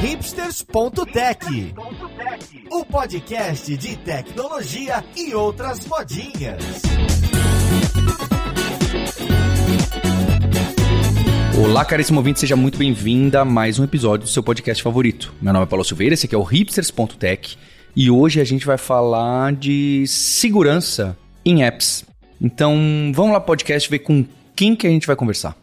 hipsters.tech, o podcast de tecnologia e outras modinhas. Olá, caríssimo ouvinte, seja muito bem-vinda a mais um episódio do seu podcast favorito. Meu nome é Paulo Silveira, esse aqui é o hipsters.tech e hoje a gente vai falar de segurança em apps. Então, vamos lá podcast ver com quem que a gente vai conversar.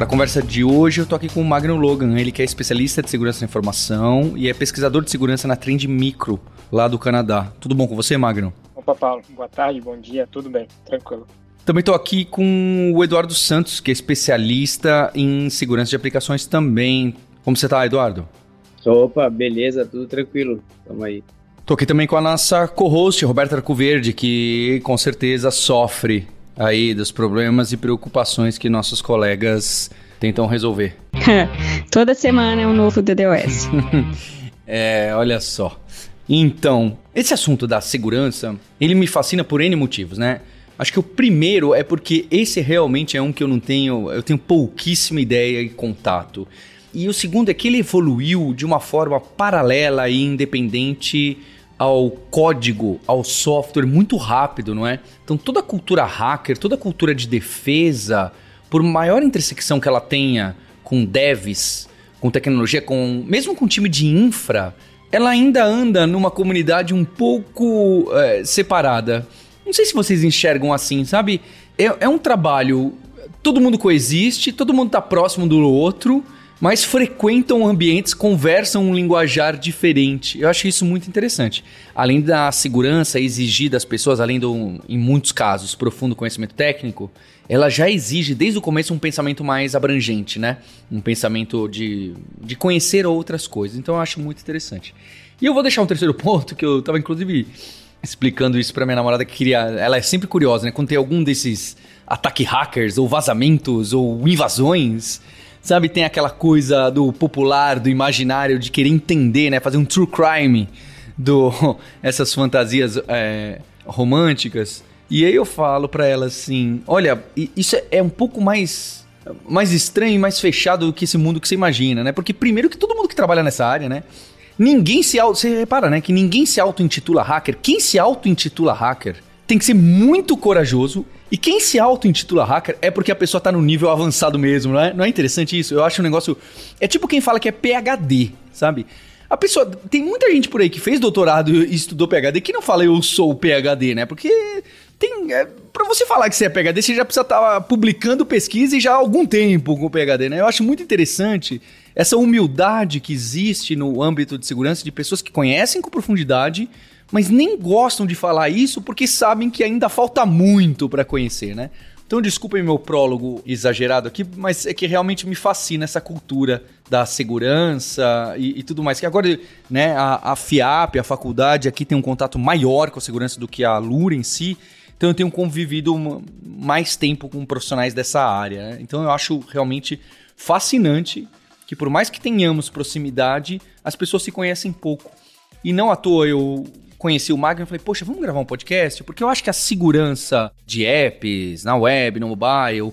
Para a conversa de hoje, eu tô aqui com o Magno Logan, ele que é especialista de segurança da informação e é pesquisador de segurança na Trend Micro, lá do Canadá. Tudo bom com você, Magno? Opa, Paulo. Boa tarde, bom dia, tudo bem, tranquilo. Também estou aqui com o Eduardo Santos, que é especialista em segurança de aplicações também. Como você está, Eduardo? Opa, beleza, tudo tranquilo. Tamo aí. Tô aqui também com a nossa co-host, Roberta Arcoverde, que com certeza sofre aí dos problemas e preocupações que nossos colegas tentam resolver. Toda semana é um novo DDoS. é, olha só. Então, esse assunto da segurança, ele me fascina por N motivos, né? Acho que o primeiro é porque esse realmente é um que eu não tenho, eu tenho pouquíssima ideia e contato. E o segundo é que ele evoluiu de uma forma paralela e independente ao código, ao software muito rápido, não é? Então toda a cultura hacker, toda a cultura de defesa, por maior intersecção que ela tenha com devs, com tecnologia, com mesmo com time de infra, ela ainda anda numa comunidade um pouco é, separada. Não sei se vocês enxergam assim, sabe? É, é um trabalho. Todo mundo coexiste, todo mundo está próximo do outro mas frequentam ambientes, conversam um linguajar diferente. Eu acho isso muito interessante. Além da segurança exigir das pessoas, além do, em muitos casos, profundo conhecimento técnico, ela já exige desde o começo um pensamento mais abrangente, né? Um pensamento de, de conhecer outras coisas. Então eu acho muito interessante. E eu vou deixar um terceiro ponto que eu estava inclusive explicando isso para minha namorada que queria, ela é sempre curiosa, né? Quando tem algum desses ataques hackers ou vazamentos ou invasões, Sabe, tem aquela coisa do popular, do imaginário, de querer entender, né? Fazer um true crime do essas fantasias é, românticas. E aí eu falo para ela assim: olha, isso é, é um pouco mais mais estranho e mais fechado do que esse mundo que você imagina, né? Porque primeiro que todo mundo que trabalha nessa área, né? Ninguém se auto... Você repara, né? Que ninguém se auto-intitula hacker. Quem se auto-intitula hacker tem que ser muito corajoso e quem se auto-intitula hacker é porque a pessoa tá no nível avançado mesmo, não é? Não é interessante isso? Eu acho um negócio. É tipo quem fala que é PHD, sabe? A pessoa. Tem muita gente por aí que fez doutorado e estudou PHD que não fala eu sou PHD, né? Porque tem. É, pra você falar que você é PHD, você já precisa estar tá publicando pesquisa e já há algum tempo com o PHD, né? Eu acho muito interessante essa humildade que existe no âmbito de segurança de pessoas que conhecem com profundidade mas nem gostam de falar isso porque sabem que ainda falta muito para conhecer, né? Então, desculpem meu prólogo exagerado aqui, mas é que realmente me fascina essa cultura da segurança e, e tudo mais. Que agora, né, a, a, FIAP, a faculdade, aqui tem um contato maior com a segurança do que a Lura em si. Então, eu tenho convivido mais tempo com profissionais dessa área. Né? Então, eu acho realmente fascinante que, por mais que tenhamos proximidade, as pessoas se conhecem pouco. E não à toa eu conheci o Magno e falei, poxa, vamos gravar um podcast? Porque eu acho que a segurança de apps, na web, no mobile,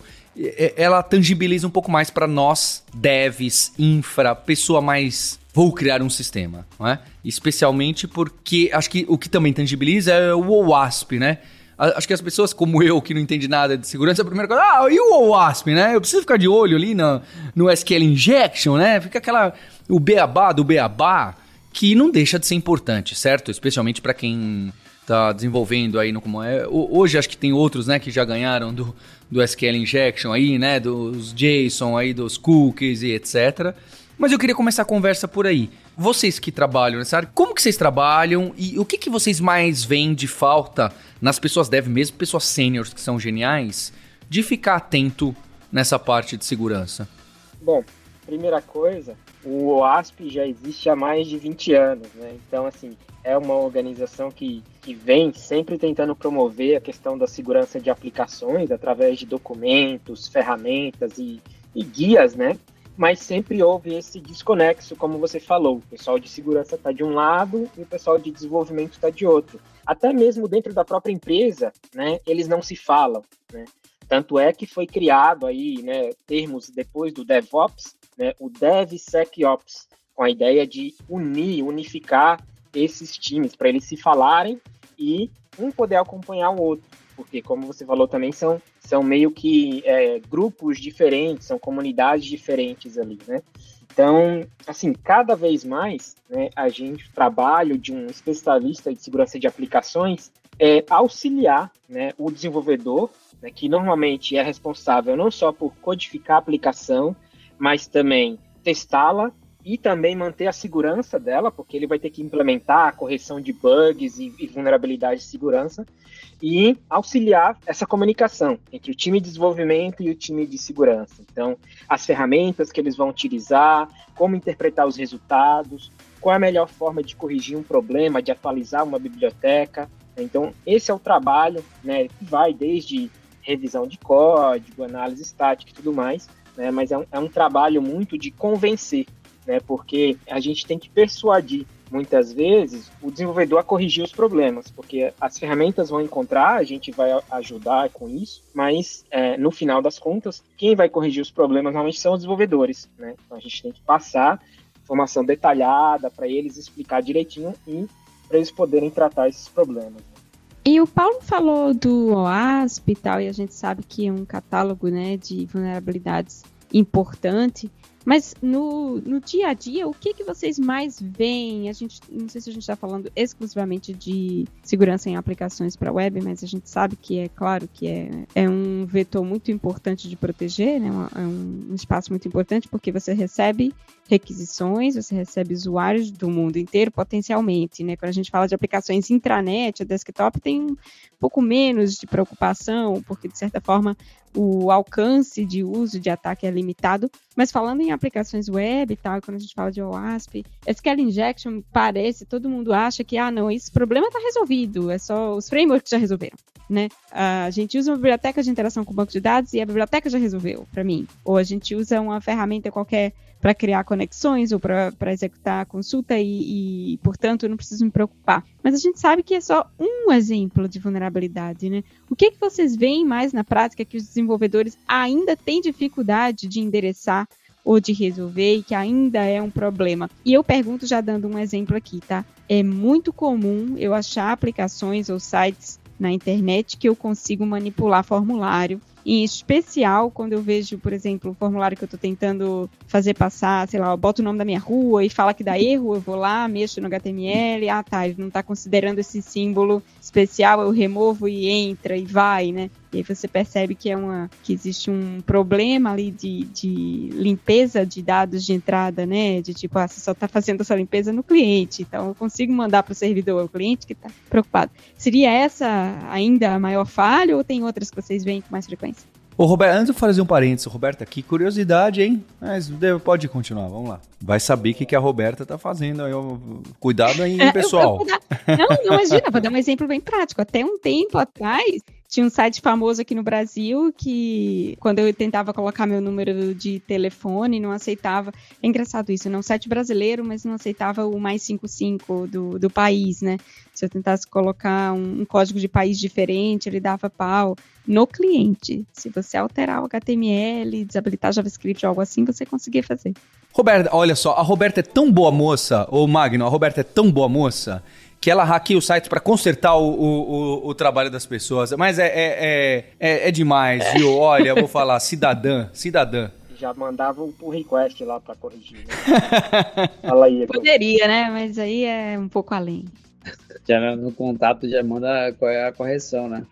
ela tangibiliza um pouco mais para nós, devs, infra, pessoa mais vou criar um sistema, não é? Especialmente porque acho que o que também tangibiliza é o OWASP, né? Acho que as pessoas como eu, que não entende nada de segurança, a primeira coisa, ah, e o OWASP, né? Eu preciso ficar de olho ali no, no SQL Injection, né? Fica aquela, o beabá do beabá, que não deixa de ser importante, certo? Especialmente para quem está desenvolvendo aí no como é. Hoje acho que tem outros, né, que já ganharam do, do SQL injection aí, né, dos JSON aí, dos cookies e etc. Mas eu queria começar a conversa por aí. Vocês que trabalham nessa área, como que vocês trabalham e o que, que vocês mais veem de falta nas pessoas dev, mesmo pessoas sêniores que são geniais, de ficar atento nessa parte de segurança? Bom, primeira coisa, o OASP já existe há mais de 20 anos, né? Então, assim, é uma organização que, que vem sempre tentando promover a questão da segurança de aplicações através de documentos, ferramentas e, e guias, né? mas sempre houve esse desconexo, como você falou. O pessoal de segurança está de um lado e o pessoal de desenvolvimento está de outro. Até mesmo dentro da própria empresa, né, eles não se falam. Né? Tanto é que foi criado aí, né, termos depois do DevOps, né, o DevSecOps, com a ideia de unir, unificar esses times para eles se falarem e um poder acompanhar o outro, porque como você falou também são são meio que é, grupos diferentes, são comunidades diferentes ali, né? Então, assim, cada vez mais, né, a gente, o trabalho de um especialista de segurança de aplicações é auxiliar né, o desenvolvedor, né, que normalmente é responsável não só por codificar a aplicação, mas também testá-la e também manter a segurança dela, porque ele vai ter que implementar a correção de bugs e, e vulnerabilidades de segurança e auxiliar essa comunicação entre o time de desenvolvimento e o time de segurança. Então, as ferramentas que eles vão utilizar, como interpretar os resultados, qual é a melhor forma de corrigir um problema, de atualizar uma biblioteca. Então, esse é o trabalho, né, que vai desde revisão de código, análise estática e tudo mais, né, mas é um, é um trabalho muito de convencer né? Porque a gente tem que persuadir muitas vezes o desenvolvedor a corrigir os problemas, porque as ferramentas vão encontrar, a gente vai ajudar com isso, mas é, no final das contas, quem vai corrigir os problemas normalmente são os desenvolvedores, né? Então a gente tem que passar informação detalhada para eles explicar direitinho e para eles poderem tratar esses problemas. E o Paulo falou do OASP e tal, e a gente sabe que é um catálogo né, de vulnerabilidades importante. Mas no, no dia a dia, o que, que vocês mais veem? A gente não sei se a gente está falando exclusivamente de segurança em aplicações para web, mas a gente sabe que é claro que é, é um vetor muito importante de proteger, né? É um, espaço muito importante porque você recebe requisições, você recebe usuários do mundo inteiro potencialmente, né? Quando a gente fala de aplicações intranet, a desktop tem um pouco menos de preocupação, porque de certa forma o alcance de uso de ataque é limitado. Mas falando em aplicações web e tal, quando a gente fala de OWASP, SQL Injection parece, todo mundo acha que, ah, não, esse problema está resolvido, é só os frameworks já resolveram. Né? A gente usa uma biblioteca de interação com banco de dados e a biblioteca já resolveu para mim. Ou a gente usa uma ferramenta qualquer para criar conexões ou para executar a consulta e, e, portanto, eu não preciso me preocupar. Mas a gente sabe que é só um exemplo de vulnerabilidade, né? O que, que vocês veem mais na prática que os desenvolvedores ainda têm dificuldade de endereçar ou de resolver e que ainda é um problema? E eu pergunto já dando um exemplo aqui, tá? É muito comum eu achar aplicações ou sites na internet que eu consigo manipular formulário em especial quando eu vejo, por exemplo, o formulário que eu estou tentando fazer passar, sei lá, eu boto o nome da minha rua e fala que dá erro, eu vou lá, mexo no HTML, ah tá, ele não está considerando esse símbolo especial, eu removo e entra e vai, né? E aí você percebe que é uma que existe um problema ali de, de limpeza de dados de entrada, né? De tipo, ah, você só está fazendo essa limpeza no cliente, então eu consigo mandar para o servidor, o cliente que está preocupado. Seria essa ainda a maior falha ou tem outras que vocês veem com mais frequência? Ô, Roberto, antes de fazer um parênteses, Roberta, que curiosidade, hein? Mas pode continuar, vamos lá. Vai saber o que, que a Roberta tá fazendo aí. Cuidado aí, é, pessoal. Eu, eu não, não, imagina, vou dar um exemplo bem prático. Até um tempo atrás, tinha um site famoso aqui no Brasil que, quando eu tentava colocar meu número de telefone, não aceitava. É engraçado isso, não um site brasileiro, mas não aceitava o mais 55 do, do país, né? Se eu tentasse colocar um, um código de país diferente, ele dava pau no cliente. Se você alterar o HTML, desabilitar JavaScript ou algo assim, você conseguia fazer. Roberta, olha só, a Roberta é tão boa moça, ou Magno, a Roberta é tão boa moça que ela hackeia o site para consertar o, o, o, trabalho das pessoas. Mas é, é, é, é, é demais, viu? Olha, eu vou falar, cidadã, cidadã já mandava o pull request lá para corrigir. Né? Fala aí. Poderia, né? Mas aí é um pouco além. Já no contato já manda qual é a correção, né?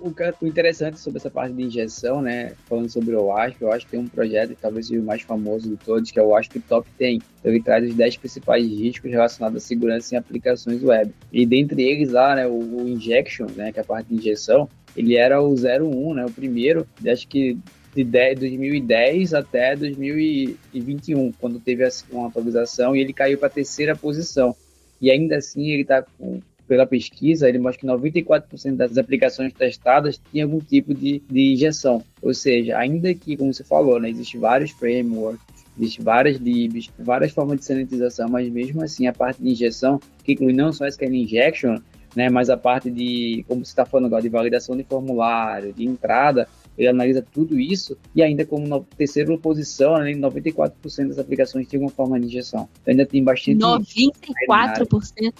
O, interessante sobre essa parte de injeção, né, falando sobre o WASP, eu acho que tem um projeto talvez o mais famoso de todos, que é o WASP Top 10. Então, ele traz os 10 principais riscos relacionados à segurança em aplicações web. E dentre eles lá, né, o, o injection, né, que é a parte de injeção, ele era o 01, né, o primeiro, acho que de 10, 2010 até 2021, quando teve uma atualização e ele caiu para a terceira posição. E ainda assim ele está com pela pesquisa, ele mostra que 94% das aplicações testadas tinham algum tipo de, de injeção. Ou seja, ainda que, como você falou, né, existem vários frameworks, Existem várias libs, várias formas de sanitização, mas mesmo assim a parte de injeção, que inclui não só a SQL Injection, né, mas a parte de, como você está falando agora, de validação de formulário, de entrada, ele analisa tudo isso e ainda como no, terceira posição, né, 94% das aplicações têm alguma forma de injeção. Então, ainda tem bastante... 94%?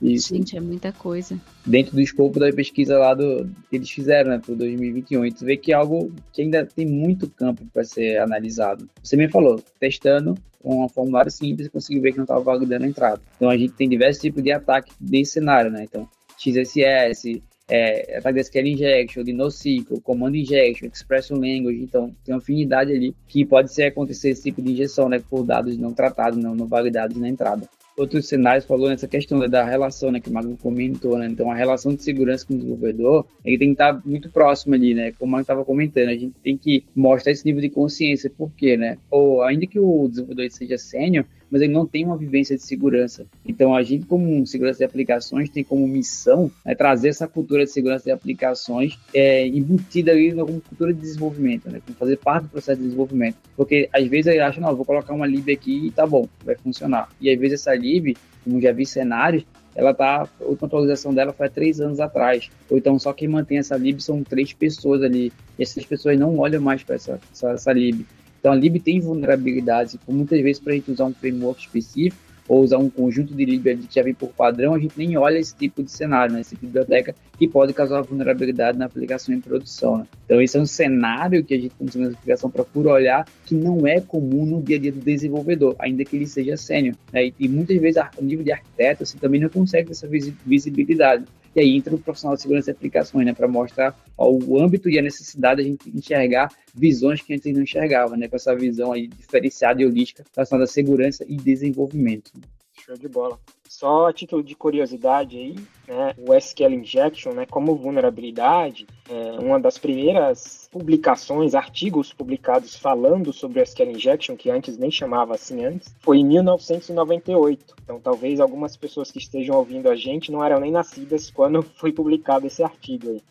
Isso. Gente, é muita coisa. Dentro do escopo da pesquisa lá do, que eles fizeram, né, para 2021, tu vê que é algo que ainda tem muito campo para ser analisado. Você me falou, testando com um formulário simples conseguiu ver que não estava validando a entrada. Então a gente tem diversos tipos de ataque nesse cenário, né? Então, XSS, é, ataque de SQL Injection, de NoSQL, Command Injection, Expression Language, então tem uma afinidade ali que pode ser acontecer esse tipo de injeção, né, por dados não tratados, não, não validados na entrada outros cenários falou nessa questão da relação, né, que o Magno comentou, né? Então a relação de segurança com o desenvolvedor, ele tem que estar muito próximo ali, né? Como Magno estava comentando, a gente tem que mostrar esse nível de consciência, por quê, né? Ou ainda que o desenvolvedor seja sênior, mas ele não tem uma vivência de segurança. Então, a gente, como segurança de aplicações, tem como missão né, trazer essa cultura de segurança de aplicações é, embutida ali como cultura de desenvolvimento, né, fazer parte do processo de desenvolvimento. Porque, às vezes, ele acha, não, vou colocar uma lib aqui e tá bom, vai funcionar. E, às vezes, essa lib, como já vi cenários, ela tá, a última atualização dela foi há três anos atrás. Ou então só quem mantém essa lib são três pessoas ali. E essas pessoas não olham mais para essa, essa, essa lib. Então a lib tem vulnerabilidades, e muitas vezes para a gente usar um framework específico ou usar um conjunto de lib que já vem por padrão, a gente nem olha esse tipo de cenário, né? tipo de biblioteca que pode causar vulnerabilidade na aplicação em produção. Né? Então esse é um cenário que a gente, como segurança aplicação, procura olhar que não é comum no dia a dia do desenvolvedor, ainda que ele seja sênior. Né? E, e, muitas vezes a nível de arquiteto você também não consegue essa visibilidade. E aí entra o profissional de segurança de aplicações, né, para mostrar ó, o âmbito e a necessidade de a gente enxergar visões que antes não enxergava, né, com essa visão aí diferenciada e holística relacionada à segurança e desenvolvimento. Show de bola. Só a título de curiosidade aí, né, o SQL Injection, né, como vulnerabilidade, é uma das primeiras publicações, artigos publicados falando sobre o SQL Injection, que antes nem chamava assim antes, foi em 1998. Então, talvez algumas pessoas que estejam ouvindo a gente não eram nem nascidas quando foi publicado esse artigo aí.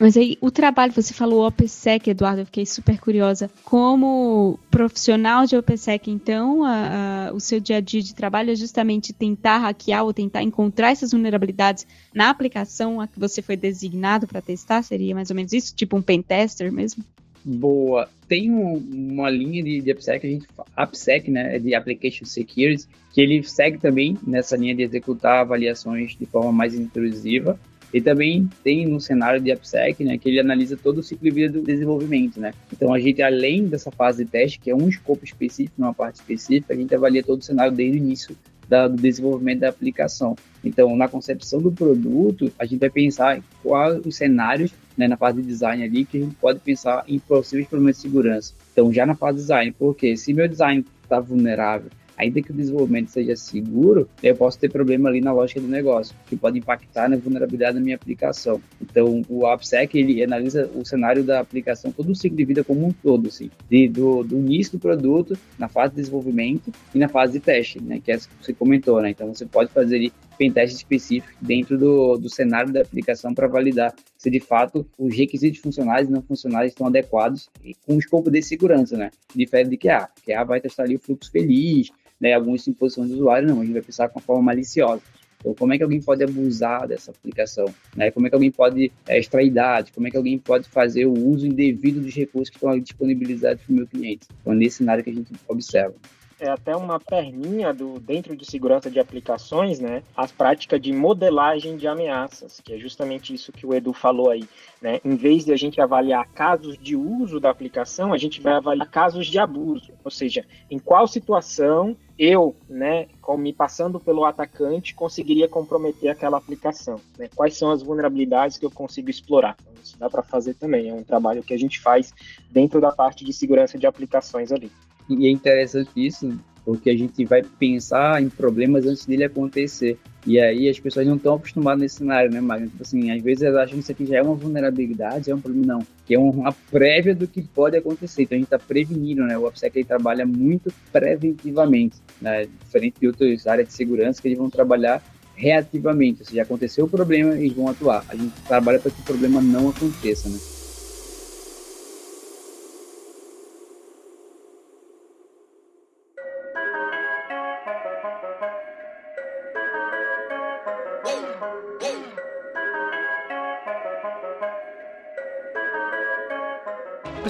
Mas aí, o trabalho, você falou OPSEC, Eduardo, eu fiquei super curiosa. Como profissional de OPSEC, então, a, a, o seu dia a dia de trabalho é justamente tentar hackear ou tentar encontrar essas vulnerabilidades na aplicação a que você foi designado para testar? Seria mais ou menos isso? Tipo um pen tester mesmo? Boa. Tem um, uma linha de, de AppSec, a gente AppSec, né, de Application Security, que ele segue também nessa linha de executar avaliações de forma mais intrusiva e também tem no cenário de AppSec, né, que ele analisa todo o ciclo de vida do desenvolvimento, né? Então a gente, além dessa fase de teste, que é um escopo específico, uma parte específica, a gente avalia todo o cenário desde o início da, do desenvolvimento da aplicação. Então, na concepção do produto, a gente vai pensar quais os cenários, né, na fase de design ali, que a gente pode pensar em possíveis problemas de segurança. Então, já na fase de design, porque se meu design está vulnerável, ainda que o desenvolvimento seja seguro, eu posso ter problema ali na lógica do negócio, que pode impactar na vulnerabilidade da minha aplicação. Então, o AppSec, ele analisa o cenário da aplicação, todo o ciclo de vida como um todo, assim, de, do, do início do produto, na fase de desenvolvimento e na fase de teste, né, que é que você comentou, né? Então, você pode fazer ali pentest específico dentro do, do cenário da aplicação para validar se de fato os requisitos funcionais e não funcionais estão adequados com o escopo de segurança, né? Difere de QA. QA vai testar ali o fluxo feliz, né, algumas imposições do usuário, não, a gente vai pensar com uma forma maliciosa. Então, como é que alguém pode abusar dessa aplicação? Né? Como é que alguém pode é, extrair dados? Como é que alguém pode fazer o uso indevido dos recursos que estão disponibilizados para o meu cliente? Então, nesse cenário que a gente observa é até uma perninha do dentro de segurança de aplicações, né? As práticas de modelagem de ameaças, que é justamente isso que o Edu falou aí, né? Em vez de a gente avaliar casos de uso da aplicação, a gente vai avaliar casos de abuso, ou seja, em qual situação eu, né, me passando pelo atacante, conseguiria comprometer aquela aplicação. Né? Quais são as vulnerabilidades que eu consigo explorar? Então, isso dá para fazer também. É um trabalho que a gente faz dentro da parte de segurança de aplicações ali. E é interessante isso, porque a gente vai pensar em problemas antes dele acontecer. E aí as pessoas não estão acostumadas nesse cenário, né, Magno? Tipo assim, às vezes elas acham que isso aqui já é uma vulnerabilidade, é um problema, não. Que é uma prévia do que pode acontecer. Então a gente está prevenindo, né? O OPSEC ele trabalha muito preventivamente, né? Diferente de outras áreas de segurança que eles vão trabalhar reativamente. Ou seja, aconteceu o problema, eles vão atuar. A gente trabalha para que o problema não aconteça, né?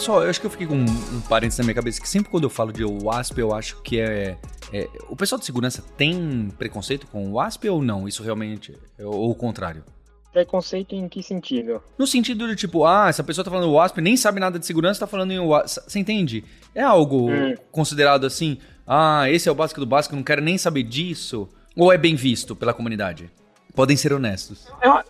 Pessoal, eu acho que eu fiquei com um, um parênteses na minha cabeça que sempre quando eu falo de WASP, eu acho que é, é, O pessoal de segurança tem preconceito com o WASP ou não? Isso realmente. Ou o contrário? Preconceito em que sentido? No sentido de tipo, ah, essa pessoa tá falando WASP, nem sabe nada de segurança, tá falando em WASP. Você entende? É algo hum. considerado assim, ah, esse é o básico do básico, não quero nem saber disso. Ou é bem visto pela comunidade? Podem ser honestos. É,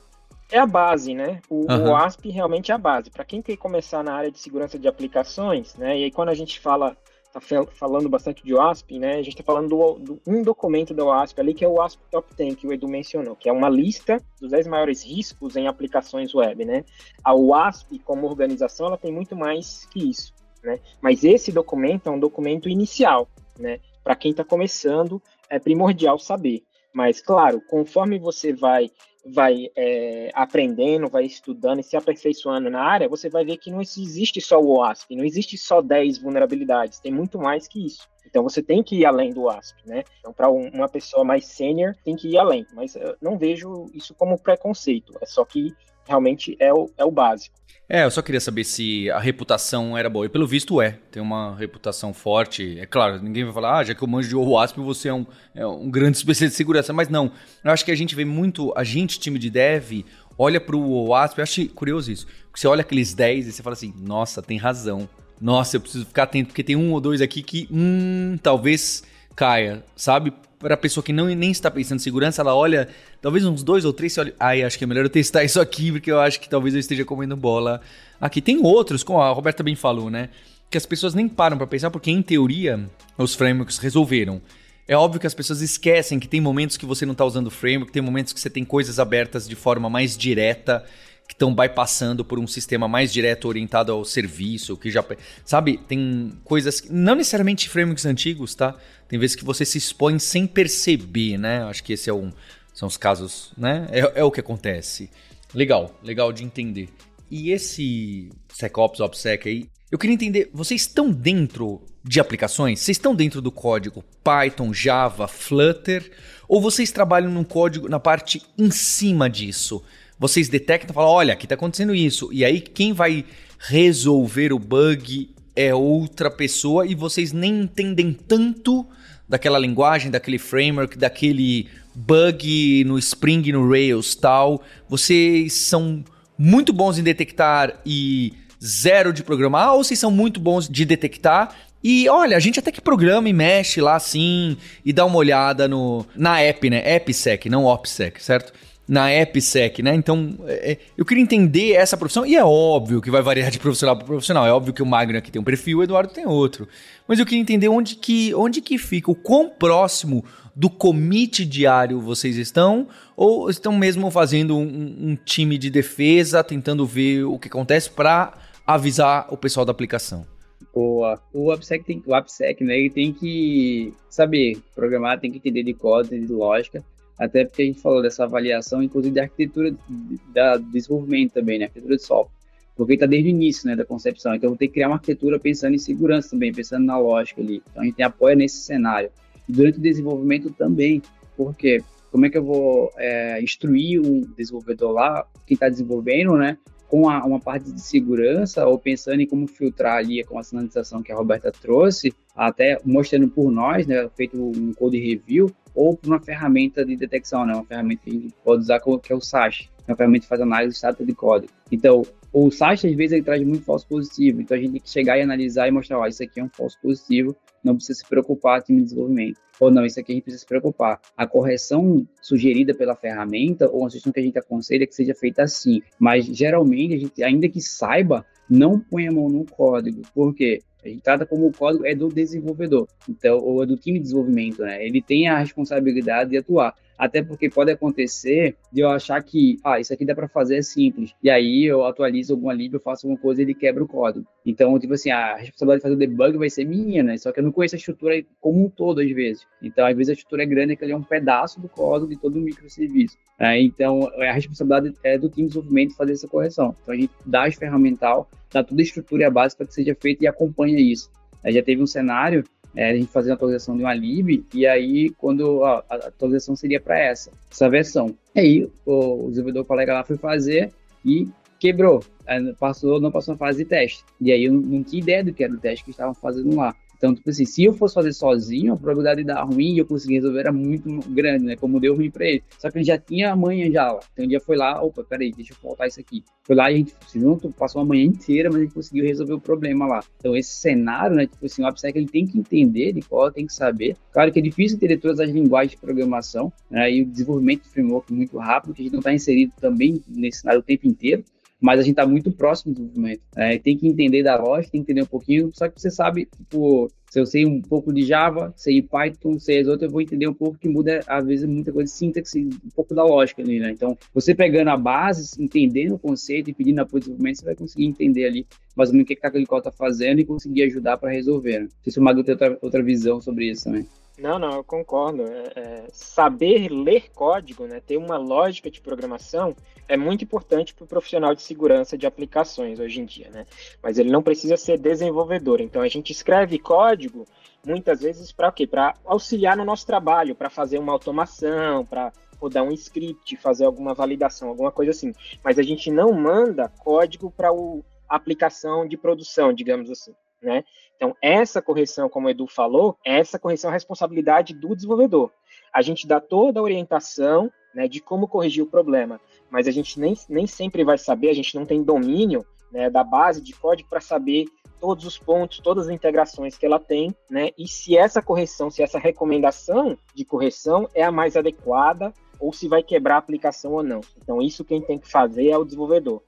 é a base, né? O, uhum. o ASP realmente é a base. Para quem quer começar na área de segurança de aplicações, né? E aí quando a gente fala tá falando bastante de OASP, né? A gente está falando do, do, um documento da OASP ali, que é o OASP Top 10, que o Edu mencionou, que é uma lista dos 10 maiores riscos em aplicações web, né? A OASP, como organização, ela tem muito mais que isso, né? Mas esse documento é um documento inicial, né? Para quem está começando, é primordial saber. Mas, claro, conforme você vai vai é, aprendendo, vai estudando e se aperfeiçoando na área, você vai ver que não existe só o OASP, não existe só 10 vulnerabilidades, tem muito mais que isso. Então você tem que ir além do ASP, né? Então para um, uma pessoa mais sênior tem que ir além, mas eu não vejo isso como preconceito, é só que realmente é o, é o básico. É, eu só queria saber se a reputação era boa. E pelo visto é. Tem uma reputação forte. É claro, ninguém vai falar, ah, já que eu manjo de OWASP, você é um, é um grande especialista de segurança. Mas não. Eu acho que a gente vê muito, a gente, time de dev, olha pro OWASP, eu acho curioso isso. Você olha aqueles 10 e você fala assim, nossa, tem razão. Nossa, eu preciso ficar atento, porque tem um ou dois aqui que, hum, talvez caia, sabe? Para a pessoa que não nem está pensando em segurança, ela olha, talvez uns dois ou três, você olha, ai, acho que é melhor eu testar isso aqui, porque eu acho que talvez eu esteja comendo bola aqui. Tem outros, como a Roberta bem falou, né? Que as pessoas nem param para pensar, porque em teoria os frameworks resolveram. É óbvio que as pessoas esquecem que tem momentos que você não está usando o framework, tem momentos que você tem coisas abertas de forma mais direta que estão bypassando por um sistema mais direto orientado ao serviço, que já. Sabe, tem coisas. Não necessariamente frameworks antigos, tá? Tem vezes que você se expõe sem perceber, né? Acho que esse é um. São os casos, né? É, é o que acontece. Legal, legal de entender. E esse SecOps, OPSEC aí, eu queria entender, vocês estão dentro de aplicações? Vocês estão dentro do código Python, Java, Flutter? Ou vocês trabalham no código, na parte em cima disso? Vocês detectam e falam: olha, aqui está acontecendo isso. E aí quem vai resolver o bug é outra pessoa e vocês nem entendem tanto daquela linguagem, daquele framework, daquele bug no Spring, no Rails tal. Vocês são muito bons em detectar e zero de programar, ou vocês são muito bons de detectar e olha, a gente até que programa e mexe lá assim e dá uma olhada no na app, né? AppSec, não OPSEC, certo? Na AppSec, né? Então, é, é, eu queria entender essa profissão, e é óbvio que vai variar de profissional para profissional. É óbvio que o Magno aqui tem um perfil, o Eduardo tem outro. Mas eu queria entender onde que, onde que fica, o quão próximo do commit diário vocês estão, ou estão mesmo fazendo um, um time de defesa, tentando ver o que acontece para avisar o pessoal da aplicação? Boa. O AppSec, tem, o AppSec né, ele tem que saber programar, tem que entender de código, de lógica, até porque a gente falou dessa avaliação, inclusive da arquitetura da desenvolvimento também, né? Arquitetura de software. Porque está desde o início, né, da concepção. Então, tem que criar uma arquitetura pensando em segurança também, pensando na lógica ali. Então, a gente apoia nesse cenário. E durante o desenvolvimento também, porque como é que eu vou é, instruir um desenvolvedor lá, quem está desenvolvendo, né, com a, uma parte de segurança ou pensando em como filtrar ali com a sinalização que a Roberta trouxe, até mostrando por nós, né, feito um code review, ou por uma ferramenta de detecção, né? Uma ferramenta que a gente pode usar que é o SASH, uma ferramenta que faz análise estática de código. Então, o SASH às vezes ele traz muito falso positivo, então a gente tem que chegar e analisar e mostrar, ó, isso aqui é um falso positivo, não precisa se preocupar time de desenvolvimento. Ou não, isso aqui a gente precisa se preocupar. A correção sugerida pela ferramenta ou a sugestão que a gente aconselha é que seja feita assim, mas geralmente a gente, ainda que saiba, não põe a mão no código. Por quê? A gente trata como o código é do desenvolvedor, então, ou é do time de desenvolvimento, né? Ele tem a responsabilidade de atuar. Até porque pode acontecer de eu achar que, ah, isso aqui dá para fazer é simples. E aí eu atualizo alguma lib, eu faço alguma coisa e ele quebra o código. Então, tipo assim, a responsabilidade de fazer o debug vai ser minha, né? Só que eu não conheço a estrutura como um todo, às vezes. Então, às vezes a estrutura é grande, que ele é um pedaço do código de todo o microserviço. É, então, a responsabilidade é do time de desenvolvimento fazer essa correção. Então, a gente dá as ferramental, dá toda a estrutura e a base para que seja feita e acompanha isso. Aí já teve um cenário é, a gente fazia a atualização de uma lib, e aí quando ó, a atualização seria para essa, essa versão. Aí o, o desenvolvedor colega lá foi fazer e quebrou. Passou, não passou na fase de teste. E aí eu não, não tinha ideia do que era o teste que estavam fazendo lá. Então, tipo assim, se eu fosse fazer sozinho, a probabilidade de dar ruim e eu conseguir resolver era muito grande, né? Como deu ruim pra ele. Só que ele já tinha a manhã já lá. Então, um dia foi lá, opa, peraí, deixa eu voltar isso aqui. Foi lá e a gente se junto, passou a manhã inteira, mas a gente conseguiu resolver o problema lá. Então, esse cenário, né? Tipo assim, o AppSec ele tem que entender de qual tem que saber. Claro que é difícil entender todas as linguagens de programação, né? E o desenvolvimento de framework muito rápido, que a gente não está inserido também nesse cenário o tempo inteiro mas a gente está muito próximo do movimento. É, tem que entender da lógica, tem que entender um pouquinho, só que você sabe, tipo, se eu sei um pouco de Java, sei Python, sei as outras, eu vou entender um pouco que muda, às vezes, muita coisa de sintaxe, um pouco da lógica ali, né? Então, você pegando a base, entendendo o conceito e pedindo apoio de desenvolvimento, você vai conseguir entender ali mais ou menos o que, que aquele código está fazendo e conseguir ajudar para resolver. Né? Não sei se o Mago tem outra, outra visão sobre isso também. Não, não, eu concordo. É, é, saber ler código, né, ter uma lógica de programação é muito importante para o profissional de segurança de aplicações hoje em dia, né? Mas ele não precisa ser desenvolvedor. Então a gente escreve código muitas vezes para quê? Para auxiliar no nosso trabalho, para fazer uma automação, para rodar um script, fazer alguma validação, alguma coisa assim. Mas a gente não manda código para a aplicação de produção, digamos assim. Né? Então, essa correção, como o Edu falou, essa correção é a responsabilidade do desenvolvedor. A gente dá toda a orientação né, de como corrigir o problema, mas a gente nem, nem sempre vai saber, a gente não tem domínio né, da base de código para saber todos os pontos, todas as integrações que ela tem, né, e se essa correção, se essa recomendação de correção é a mais adequada ou se vai quebrar a aplicação ou não. Então, isso quem tem que fazer é o desenvolvedor.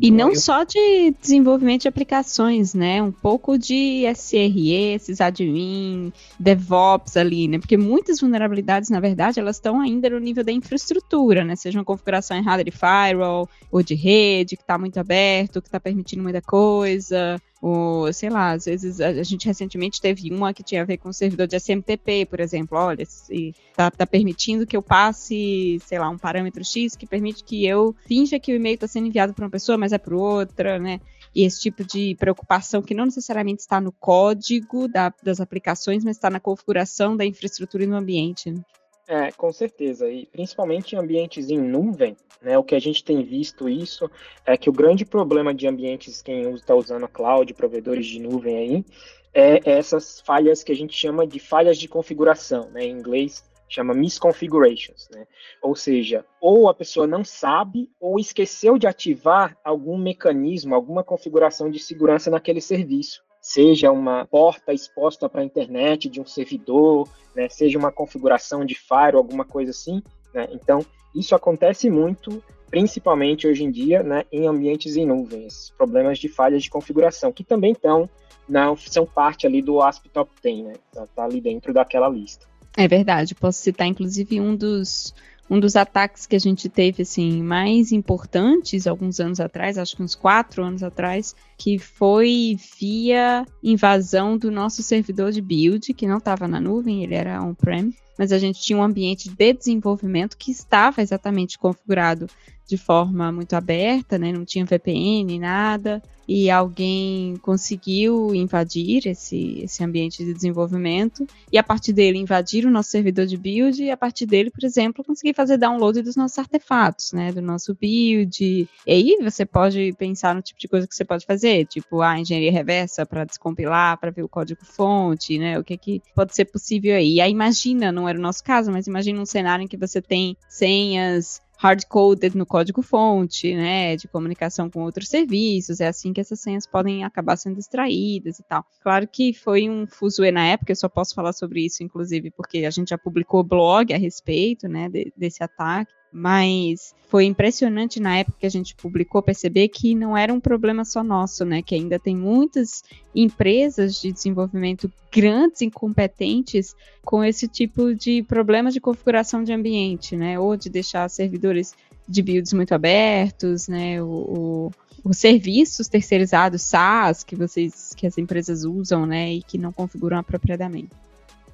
E não só de desenvolvimento de aplicações, né? Um pouco de SRE, sysadmin, DevOps ali, né? Porque muitas vulnerabilidades, na verdade, elas estão ainda no nível da infraestrutura, né? Seja uma configuração errada de firewall ou de rede, que está muito aberto, que está permitindo muita coisa, ou, sei lá, às vezes a, gente recentemente teve uma que tinha a ver com o servidor de SMTP, por exemplo. Olha, se tá, tá permitindo que eu passe, sei lá, um parâmetro X que permite que eu finja que o e-mail está sendo enviado para uma pessoa, mas é para outra, né? E esse tipo de preocupação que não necessariamente está no código da, das aplicações, mas está na configuração da infraestrutura e no ambiente. Né? É, com certeza. E principalmente em ambientes em nuvem, né, o que a gente tem visto isso é que o grande problema de ambientes, quem está usando a cloud, provedores de nuvem aí, é essas falhas que a gente chama de falhas de configuração, né, em inglês chama misconfigurations, né? Ou seja, ou a pessoa não sabe ou esqueceu de ativar algum mecanismo, alguma configuração de segurança naquele serviço seja uma porta exposta para a internet de um servidor, né, seja uma configuração de firewall, alguma coisa assim. Né? Então, isso acontece muito, principalmente hoje em dia, né, em ambientes em nuvens, problemas de falhas de configuração, que também estão, não, são parte ali do ASP Top 10, né? Tá, tá ali dentro daquela lista. É verdade, posso citar inclusive um dos um dos ataques que a gente teve assim mais importantes alguns anos atrás, acho que uns quatro anos atrás, que foi via invasão do nosso servidor de build, que não estava na nuvem, ele era on-prem, mas a gente tinha um ambiente de desenvolvimento que estava exatamente configurado de forma muito aberta, né? Não tinha VPN, nada e alguém conseguiu invadir esse, esse ambiente de desenvolvimento e a partir dele invadir o nosso servidor de build e a partir dele, por exemplo, conseguir fazer download dos nossos artefatos, né, do nosso build. E aí você pode pensar no tipo de coisa que você pode fazer, tipo a engenharia reversa para descompilar, para ver o código fonte, né, o que que pode ser possível aí. E aí imagina, não era o nosso caso, mas imagina um cenário em que você tem senhas hard-coded no código-fonte, né, de comunicação com outros serviços, é assim que essas senhas podem acabar sendo extraídas e tal. Claro que foi um fuzuê na época, eu só posso falar sobre isso, inclusive, porque a gente já publicou blog a respeito, né, de, desse ataque, mas foi impressionante na época que a gente publicou perceber que não era um problema só nosso, né? Que ainda tem muitas empresas de desenvolvimento grandes, incompetentes, com esse tipo de problema de configuração de ambiente, né? Ou de deixar servidores de builds muito abertos, né? O, o, os serviços terceirizados SaaS que vocês, que as empresas usam, né? E que não configuram apropriadamente.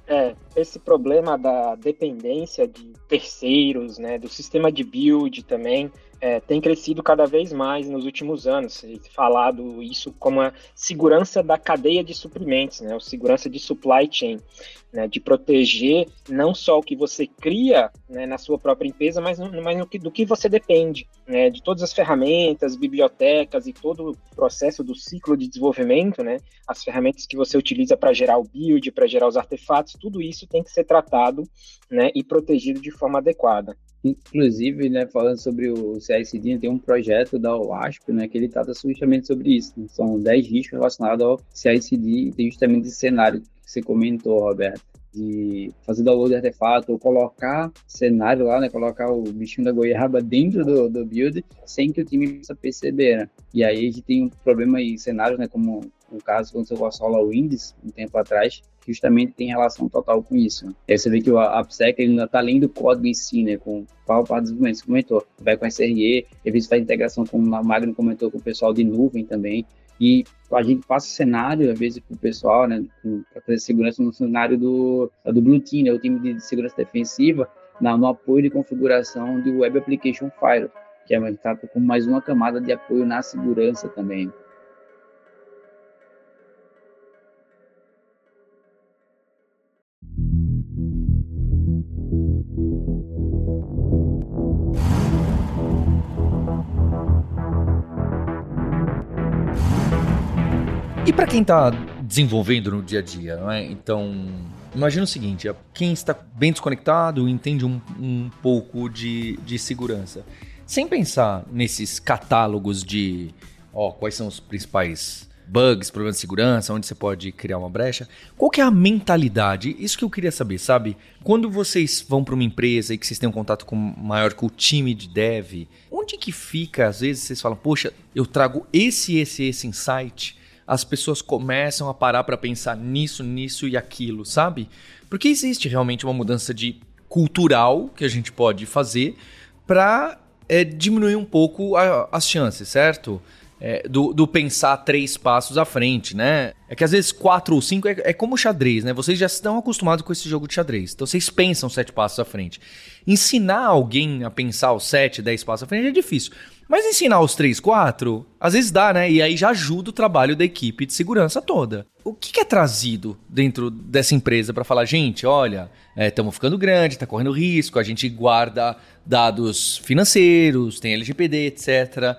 É, esse problema da dependência de terceiros, né, do sistema de build também, é, tem crescido cada vez mais nos últimos anos, falado isso como a segurança da cadeia de suprimentos, né, a segurança de supply chain, né, de proteger não só o que você cria né, na sua própria empresa, mas, mas no que, do que você depende, né, de todas as ferramentas, bibliotecas e todo o processo do ciclo de desenvolvimento, né, as ferramentas que você utiliza para gerar o build, para gerar os artefatos, tudo isso tem que ser tratado né, e protegido de forma adequada. Inclusive, né, falando sobre o CICD, tem um projeto da OASP, né, que ele trata justamente sobre isso. Né? São 10 riscos relacionados ao CICD e tem justamente esse cenário que você comentou, Roberto, de fazer download de artefato ou colocar cenário lá, né, colocar o bichinho da goiaba dentro do, do build sem que o time possa perceber, né? E aí a gente tem um problema em cenários, né, como o caso quando você sola o Windows um tempo atrás, justamente tem relação total com isso. Né? Aí você vê que o AppSec ele ainda está além do código em si, né? Com qual parte do desenvolvimento você comentou. Vai com SRE, às vezes faz integração, como o Magno comentou, com o pessoal de nuvem também. E a gente passa cenário, às vezes, para o pessoal, né? Para fazer segurança no cenário do, do Blue Team, né? O time de segurança defensiva, no apoio de configuração do Web Application Firewall, que é tá com mais uma camada de apoio na segurança também. Para quem está desenvolvendo no dia a dia, não é? Então, imagina o seguinte: quem está bem desconectado entende um, um pouco de, de segurança. Sem pensar nesses catálogos de ó, quais são os principais bugs, problemas de segurança, onde você pode criar uma brecha. Qual que é a mentalidade? Isso que eu queria saber, sabe? Quando vocês vão para uma empresa e que vocês têm um contato com maior com o time de dev, onde que fica? Às vezes vocês falam, poxa, eu trago esse, esse, esse insight as pessoas começam a parar para pensar nisso, nisso e aquilo, sabe? Porque existe realmente uma mudança de cultural que a gente pode fazer para é, diminuir um pouco a, as chances, certo? É, do, do, pensar três passos à frente, né? É que às vezes quatro ou cinco é, é como xadrez, né? Vocês já estão acostumados com esse jogo de xadrez, então vocês pensam sete passos à frente. Ensinar alguém a pensar os sete, dez passos à frente é difícil. Mas ensinar os três, quatro, às vezes dá, né? E aí já ajuda o trabalho da equipe de segurança toda. O que, é trazido dentro dessa empresa para falar, gente, olha, estamos é, ficando grande, está correndo risco, a gente guarda dados financeiros, tem LGPD, etc.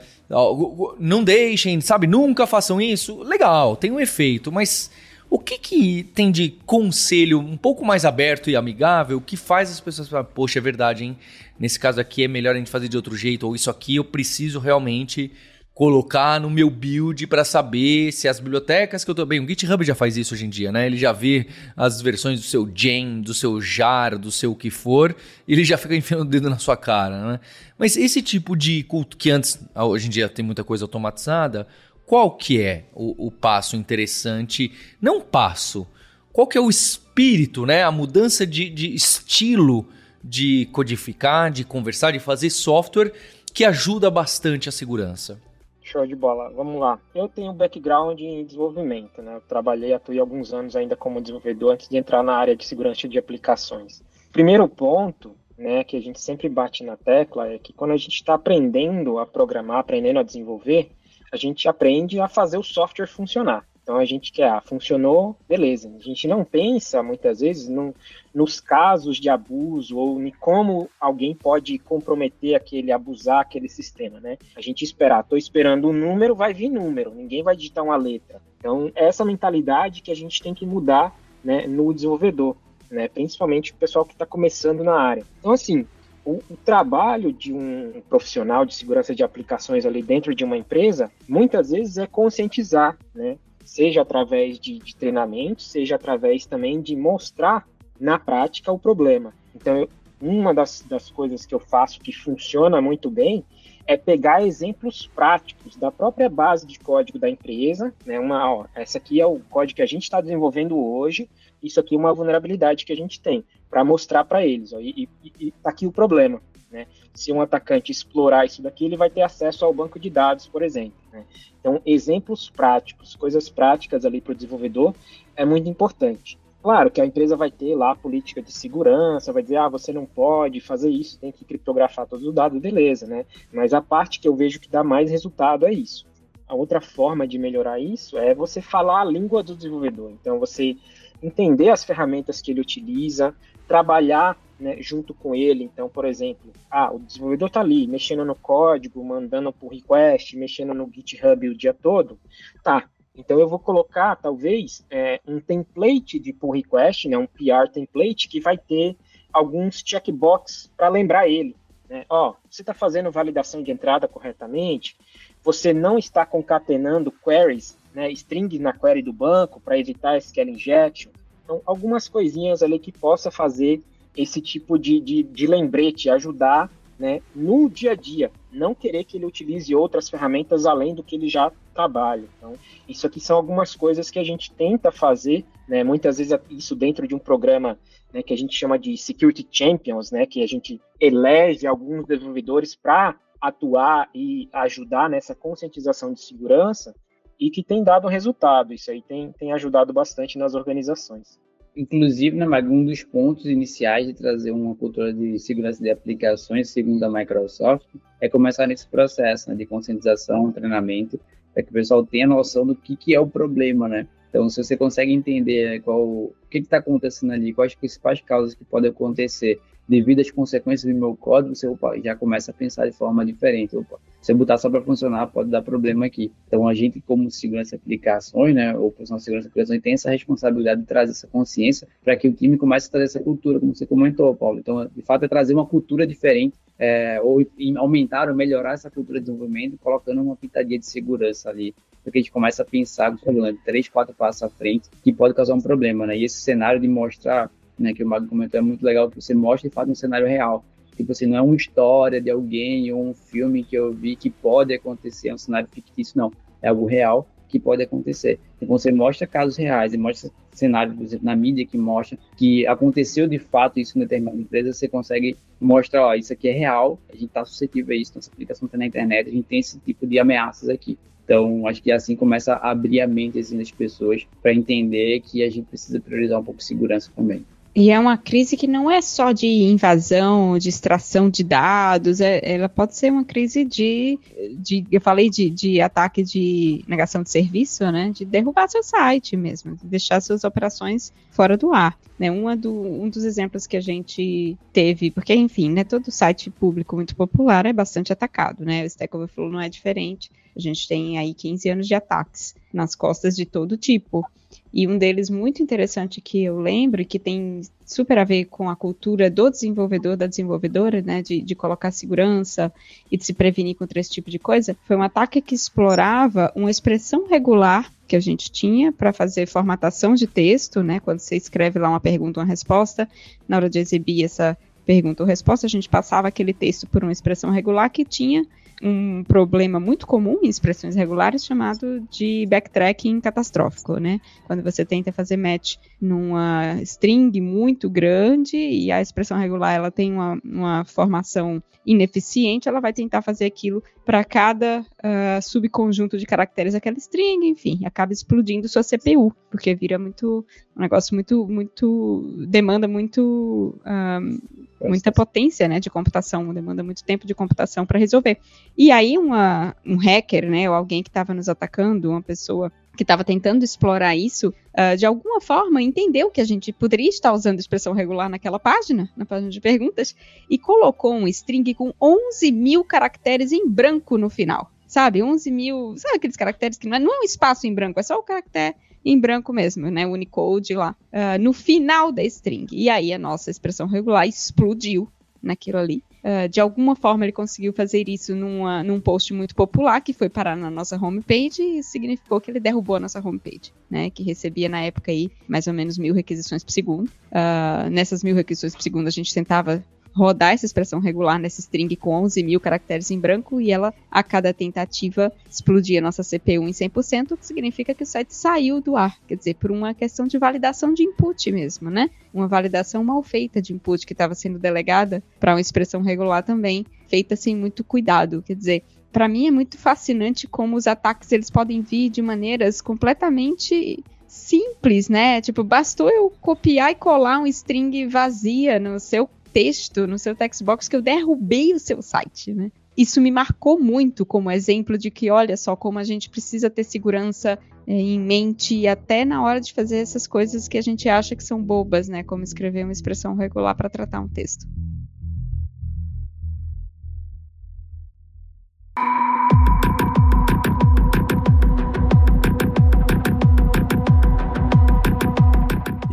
Não deixem, sabe? Nunca façam isso. Legal, tem um efeito, mas o que, que tem de conselho um pouco mais aberto e amigável que faz as pessoas falar, poxa, é verdade, hein? Nesse caso aqui é melhor a gente fazer de outro jeito, ou isso aqui eu preciso realmente colocar no meu build para saber se as bibliotecas que eu tô bem, o GitHub já faz isso hoje em dia, né? Ele já vê as versões do seu Gen, do seu jar, do seu o que for, e ele já fica enfiando o dedo na sua cara, né? Mas esse tipo de culto que antes, hoje em dia tem muita coisa automatizada, qual que é o, o passo interessante? Não passo, qual que é o espírito, né? A mudança de, de estilo de codificar, de conversar, de fazer software que ajuda bastante a segurança. Show de bola. Vamos lá. Eu tenho background em desenvolvimento, né? Eu trabalhei, atuei alguns anos ainda como desenvolvedor antes de entrar na área de segurança de aplicações. Primeiro ponto, né, que a gente sempre bate na tecla é que quando a gente está aprendendo a programar, aprendendo a desenvolver, a gente aprende a fazer o software funcionar. Então a gente quer, ah, funcionou, beleza. A gente não pensa muitas vezes no, nos casos de abuso ou em como alguém pode comprometer aquele, abusar aquele sistema, né? A gente esperar, estou esperando um número, vai vir número, ninguém vai digitar uma letra. Então essa mentalidade que a gente tem que mudar né, no desenvolvedor, né? Principalmente o pessoal que está começando na área. Então assim, o, o, trabalho de um profissional de segurança de aplicações ali dentro de uma empresa, muitas vezes é conscientizar, né? Seja através de, de treinamento, seja através também de mostrar na prática o problema. Então, eu, uma das, das coisas que eu faço que funciona muito bem é pegar exemplos práticos da própria base de código da empresa, né? Uma, ó, essa aqui é o código que a gente está desenvolvendo hoje, isso aqui é uma vulnerabilidade que a gente tem para mostrar para eles. Ó, e, e, e tá aqui o problema. Né? Se um atacante explorar isso daqui, ele vai ter acesso ao banco de dados, por exemplo. Né? Então, exemplos práticos, coisas práticas ali para o desenvolvedor é muito importante. Claro que a empresa vai ter lá a política de segurança, vai dizer, ah, você não pode fazer isso, tem que criptografar todos os dados, beleza, né? Mas a parte que eu vejo que dá mais resultado é isso. A outra forma de melhorar isso é você falar a língua do desenvolvedor. Então, você entender as ferramentas que ele utiliza, trabalhar né, junto com ele. Então, por exemplo, ah, o desenvolvedor está ali mexendo no código, mandando por request, mexendo no GitHub o dia todo. Tá. Então eu vou colocar talvez é, um template de pull request, né, um PR template que vai ter alguns checkbox para lembrar ele. Né? Ó, você está fazendo validação de entrada corretamente? Você não está concatenando queries, né, strings na query do banco para evitar SQL injection? Então, algumas coisinhas ali que possa fazer esse tipo de, de, de lembrete, ajudar né, no dia a dia, não querer que ele utilize outras ferramentas além do que ele já trabalha. Então, isso aqui são algumas coisas que a gente tenta fazer, né, muitas vezes isso dentro de um programa né, que a gente chama de Security Champions, né, que a gente elege alguns desenvolvedores para atuar e ajudar nessa conscientização de segurança e que tem dado resultado. Isso aí tem, tem ajudado bastante nas organizações. Inclusive, né, um dos pontos iniciais de trazer uma cultura de segurança de aplicações, segundo a Microsoft, é começar nesse processo né, de conscientização, treinamento, para que o pessoal tenha noção do que, que é o problema, né? Então, se você consegue entender qual, o que está acontecendo ali, quais as principais causas que podem acontecer devido às consequências do meu código, você opa, já começa a pensar de forma diferente. Opa, se eu botar só para funcionar, pode dar problema aqui. Então, a gente, como segurança de aplicações, né, ou profissional de segurança de aplicações, tem essa responsabilidade de trazer essa consciência para que o time comece a trazer essa cultura, como você comentou, Paulo. Então, de fato, é trazer uma cultura diferente, é, ou aumentar ou melhorar essa cultura de desenvolvimento, colocando uma pitadinha de segurança ali, porque a gente começa a pensar, falando, três, quatro passos à frente, que pode causar um problema, né? E esse cenário de mostrar né, que o Mago comentou, é muito legal que você mostra e faz um cenário real. Tipo assim, não é uma história de alguém ou um filme que eu vi que pode acontecer, é um cenário fictício, não. É algo real que pode acontecer. Então você mostra casos reais e mostra cenários, por exemplo, na mídia que mostra que aconteceu de fato isso em determinada empresa, você consegue mostrar, ó, isso aqui é real, a gente está suscetível a isso, nossa aplicação está na internet, a gente tem esse tipo de ameaças aqui. Então, acho que assim começa a abrir a mente assim, das pessoas para entender que a gente precisa priorizar um pouco de segurança também. E é uma crise que não é só de invasão, de extração de dados, é, ela pode ser uma crise de, de eu falei de, de, ataque de negação de serviço, né? De derrubar seu site mesmo, de deixar suas operações fora do ar. Né? Uma do, um dos exemplos que a gente teve, porque enfim, né, todo site público muito popular é bastante atacado, né? O Stack Overflow não é diferente. A gente tem aí 15 anos de ataques nas costas de todo tipo. E um deles muito interessante que eu lembro, que tem super a ver com a cultura do desenvolvedor, da desenvolvedora, né, de, de colocar segurança e de se prevenir contra esse tipo de coisa, foi um ataque que explorava uma expressão regular que a gente tinha para fazer formatação de texto, né, quando você escreve lá uma pergunta uma resposta, na hora de exibir essa pergunta ou resposta, a gente passava aquele texto por uma expressão regular que tinha um problema muito comum em expressões regulares chamado de backtracking catastrófico, né? Quando você tenta fazer match numa string muito grande e a expressão regular ela tem uma, uma formação ineficiente, ela vai tentar fazer aquilo para cada uh, subconjunto de caracteres daquela string, enfim, acaba explodindo sua CPU, porque vira muito um negócio muito, muito demanda muito um, muita potência, né, de computação, demanda muito tempo de computação para resolver. E aí uma, um hacker, né, ou alguém que estava nos atacando, uma pessoa que estava tentando explorar isso, uh, de alguma forma entendeu que a gente poderia estar usando expressão regular naquela página, na página de perguntas, e colocou um string com 11 mil caracteres em branco no final. Sabe, 11 mil, sabe aqueles caracteres que não é, não é um espaço em branco, é só o caractere em branco mesmo, né? Unicode lá, uh, no final da string. E aí a nossa expressão regular explodiu naquilo ali. Uh, de alguma forma ele conseguiu fazer isso numa, num post muito popular que foi parar na nossa homepage e significou que ele derrubou a nossa homepage, né? Que recebia na época aí mais ou menos mil requisições por segundo. Uh, nessas mil requisições por segundo a gente tentava rodar essa expressão regular nessa string com 11 mil caracteres em branco e ela, a cada tentativa, explodia nossa CPU em 100%, o que significa que o site saiu do ar. Quer dizer, por uma questão de validação de input mesmo, né? Uma validação mal feita de input que estava sendo delegada para uma expressão regular também, feita sem muito cuidado. Quer dizer, para mim é muito fascinante como os ataques eles podem vir de maneiras completamente simples, né? Tipo, bastou eu copiar e colar um string vazia no seu texto, no seu text box, que eu derrubei o seu site, né? Isso me marcou muito como exemplo de que, olha só, como a gente precisa ter segurança é, em mente até na hora de fazer essas coisas que a gente acha que são bobas, né? Como escrever uma expressão regular para tratar um texto.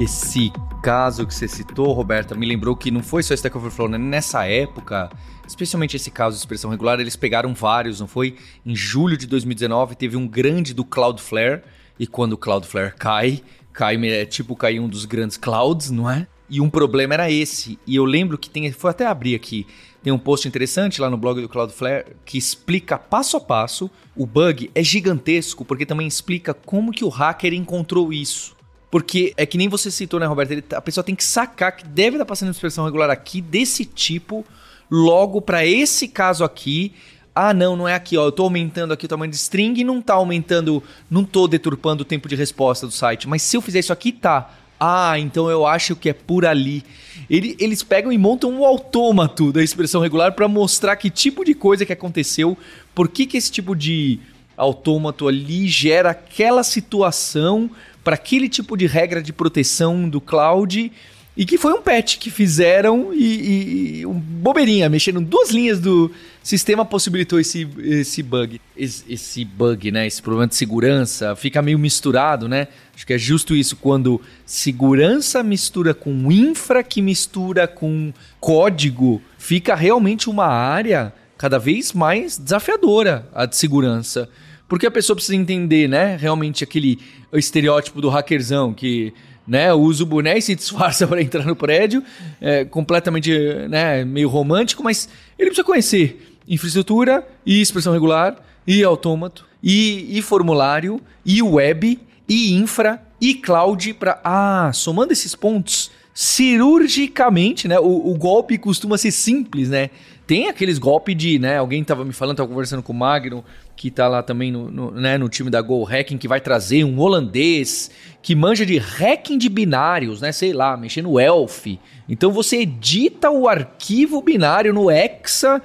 Esse caso que você citou, Roberta, me lembrou que não foi só Stack Overflow, né? Nessa época, especialmente esse caso de expressão regular, eles pegaram vários, não foi? Em julho de 2019 teve um grande do Cloudflare, e quando o Cloudflare cai, cai é tipo cair um dos grandes clouds, não é? E um problema era esse. E eu lembro que tem, foi até abrir aqui, tem um post interessante lá no blog do Cloudflare que explica passo a passo. O bug é gigantesco porque também explica como que o hacker encontrou isso. Porque é que nem você citou, né, Roberto? Ele, a pessoa tem que sacar que deve estar passando expressão regular aqui desse tipo, logo para esse caso aqui. Ah, não, não é aqui, ó. Eu tô aumentando aqui o tamanho de string e não tá aumentando, não tô deturpando o tempo de resposta do site. Mas se eu fizer isso aqui, tá. Ah, então eu acho que é por ali. Ele, eles pegam e montam um autômato da expressão regular para mostrar que tipo de coisa que aconteceu, por que, que esse tipo de autômato ali gera aquela situação para aquele tipo de regra de proteção do cloud e que foi um patch que fizeram e, e, um bobeirinha, mexendo duas linhas do sistema possibilitou esse, esse bug. Esse, esse, bug, né? Esse problema de segurança fica meio misturado, né? Acho que é justo isso quando segurança mistura com infra que mistura com código, fica realmente uma área cada vez mais desafiadora a de segurança. Porque a pessoa precisa entender, né? Realmente aquele estereótipo do hackerzão que né, usa o boné e se disfarça para entrar no prédio, é, completamente né, meio romântico, mas ele precisa conhecer infraestrutura e expressão regular e autômato e, e formulário e web e infra e cloud para ah, somando esses pontos cirurgicamente, né? O, o golpe costuma ser simples, né? Tem aqueles golpes de, né? Alguém tava me falando, tava conversando com o Magno, que tá lá também no, no, né, no time da Go Hacking, que vai trazer um holandês que manja de hacking de binários, né? Sei lá, mexendo no Elf. Então você edita o arquivo binário no Hexa.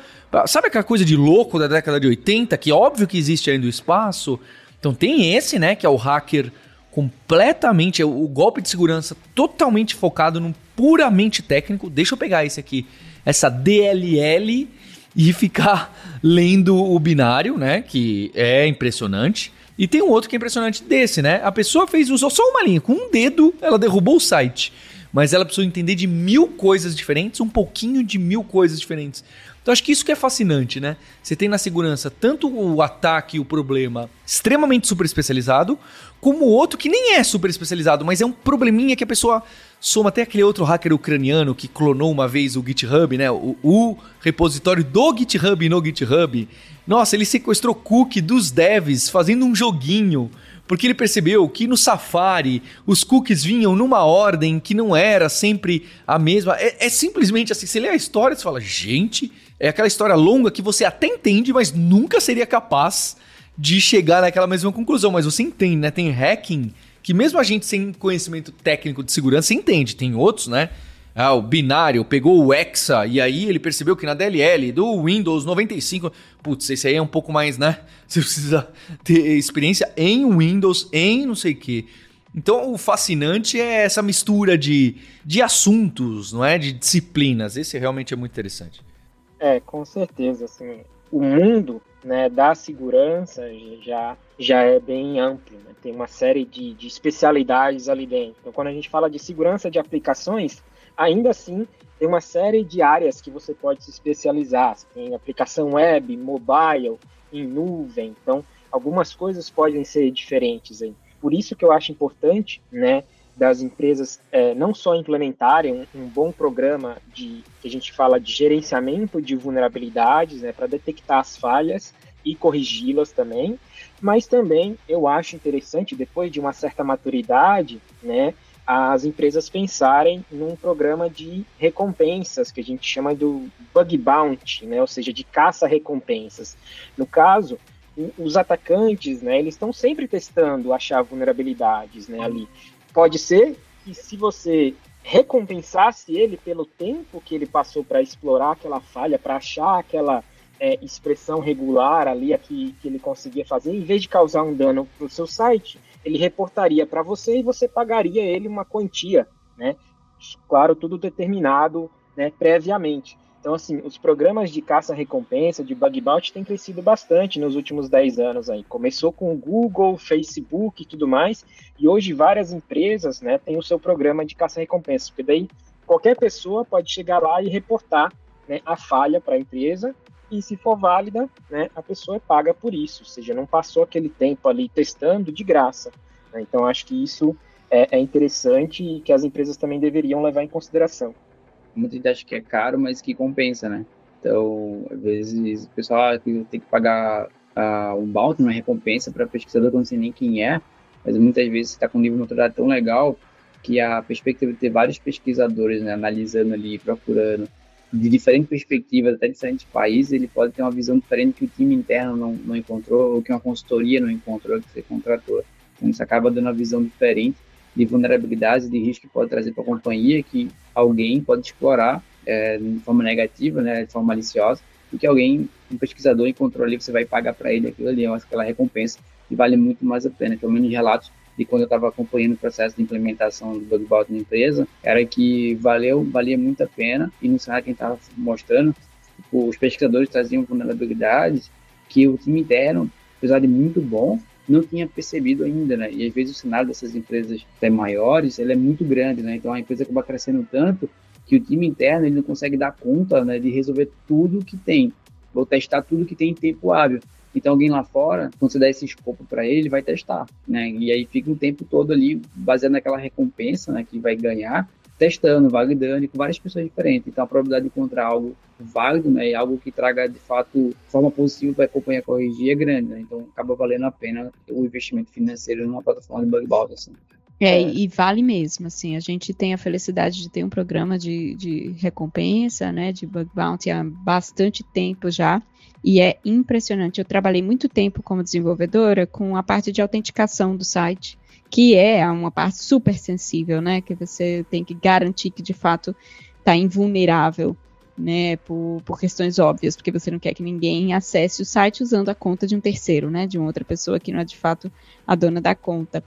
Sabe aquela coisa de louco da década de 80, que óbvio que existe ainda o espaço? Então tem esse, né, que é o hacker completamente, é o golpe de segurança totalmente focado no puramente técnico. Deixa eu pegar esse aqui, essa DLL e ficar lendo o binário, né? Que é impressionante. E tem um outro que é impressionante desse, né? A pessoa fez, usou só uma linha, com um dedo, ela derrubou o site. Mas ela precisou entender de mil coisas diferentes, um pouquinho de mil coisas diferentes. Então acho que isso que é fascinante, né? Você tem na segurança tanto o ataque, o problema extremamente super especializado, como outro que nem é super especializado, mas é um probleminha que a pessoa soma até aquele outro hacker ucraniano que clonou uma vez o GitHub, né? O, o repositório do GitHub no GitHub. Nossa, ele sequestrou cookie dos devs fazendo um joguinho. Porque ele percebeu que no Safari os cookies vinham numa ordem que não era sempre a mesma. É, é simplesmente assim: você lê a história e fala, gente, é aquela história longa que você até entende, mas nunca seria capaz de chegar naquela mesma conclusão. Mas você entende, né? Tem hacking que mesmo a gente sem conhecimento técnico de segurança entende. Tem outros, né? Ah, o binário pegou o Hexa e aí ele percebeu que na DLL do Windows 95, putz, esse aí é um pouco mais, né? Você precisa ter experiência em Windows, em não sei o quê. Então o fascinante é essa mistura de, de assuntos, não é? De disciplinas. Esse realmente é muito interessante. É, com certeza, assim, o mundo né, da segurança já, já é bem amplo, né? tem uma série de, de especialidades ali dentro. Então, quando a gente fala de segurança de aplicações, ainda assim tem uma série de áreas que você pode se especializar. Você tem aplicação web, mobile, em nuvem, então algumas coisas podem ser diferentes aí. Por isso que eu acho importante, né, das empresas é, não só implementarem um, um, bom programa de que a gente fala de gerenciamento de vulnerabilidades, né, para detectar as falhas e corrigi-las também, mas também eu acho interessante depois de uma certa maturidade, né, as empresas pensarem num programa de recompensas que a gente chama do bug bounty, né, ou seja, de caça recompensas. No caso, os atacantes, né, eles estão sempre testando achar vulnerabilidades, né, ali. Pode ser que se você recompensasse ele pelo tempo que ele passou para explorar aquela falha, para achar aquela é, expressão regular ali que, que ele conseguia fazer, em vez de causar um dano para o seu site, ele reportaria para você e você pagaria ele uma quantia, né? Claro, tudo determinado né, previamente. Então, assim, os programas de caça-recompensa, de bug bounty, têm crescido bastante nos últimos 10 anos aí. Começou com o Google, Facebook e tudo mais, e hoje várias empresas, né, têm o seu programa de caça-recompensa, porque daí qualquer pessoa pode chegar lá e reportar né, a falha para a empresa, e se for válida, né, a pessoa é paga por isso, ou seja, não passou aquele tempo ali testando de graça. Né? Então, acho que isso é, é interessante e que as empresas também deveriam levar em consideração muita gente acha que é caro, mas que compensa, né? Então, às vezes, o pessoal tem que pagar uh, um bounty, uma recompensa para pesquisador não sei nem quem é, mas muitas vezes está com um nível de tão legal que a perspectiva de ter vários pesquisadores né, analisando ali, procurando, de diferentes perspectivas, até diferentes países, ele pode ter uma visão diferente que o time interno não, não encontrou, ou que uma consultoria não encontrou, que você contratou. Então, isso acaba dando uma visão diferente de vulnerabilidades de risco que pode trazer para a companhia, que alguém pode explorar é, de forma negativa, né, de forma maliciosa, e que alguém, um pesquisador encontrou ali, você vai pagar para ele aquilo ali, aquela recompensa, que vale muito mais a pena. Pelo menos relatos de quando eu estava acompanhando o processo de implementação do bug bounty na empresa, era que valeu, valia muito a pena, e no cenário que a gente estava mostrando, tipo, os pesquisadores traziam vulnerabilidades que o time interno, apesar de muito bom, não tinha percebido ainda, né? E às vezes o cenário dessas empresas até maiores, ele é muito grande, né? Então a empresa acaba crescendo tanto que o time interno ele não consegue dar conta né, de resolver tudo que tem, ou testar tudo que tem em tempo hábil. Então alguém lá fora, quando você dá esse escopo para ele, vai testar, né? E aí fica o tempo todo ali baseado naquela recompensa, né, que vai ganhar testando, validando e com várias pessoas diferentes. Então, a probabilidade de encontrar algo válido, né, e algo que traga de fato forma positiva para a companhia corrigir é grande, né? Então, acaba valendo a pena o investimento financeiro numa plataforma de bug bounty, assim. É, e vale mesmo, assim, a gente tem a felicidade de ter um programa de, de recompensa, né, de bug bounty há bastante tempo já, e é impressionante. Eu trabalhei muito tempo como desenvolvedora com a parte de autenticação do site, que é uma parte super sensível, né? Que você tem que garantir que de fato está invulnerável, né? Por, por questões óbvias, porque você não quer que ninguém acesse o site usando a conta de um terceiro, né? De uma outra pessoa que não é de fato a dona da conta.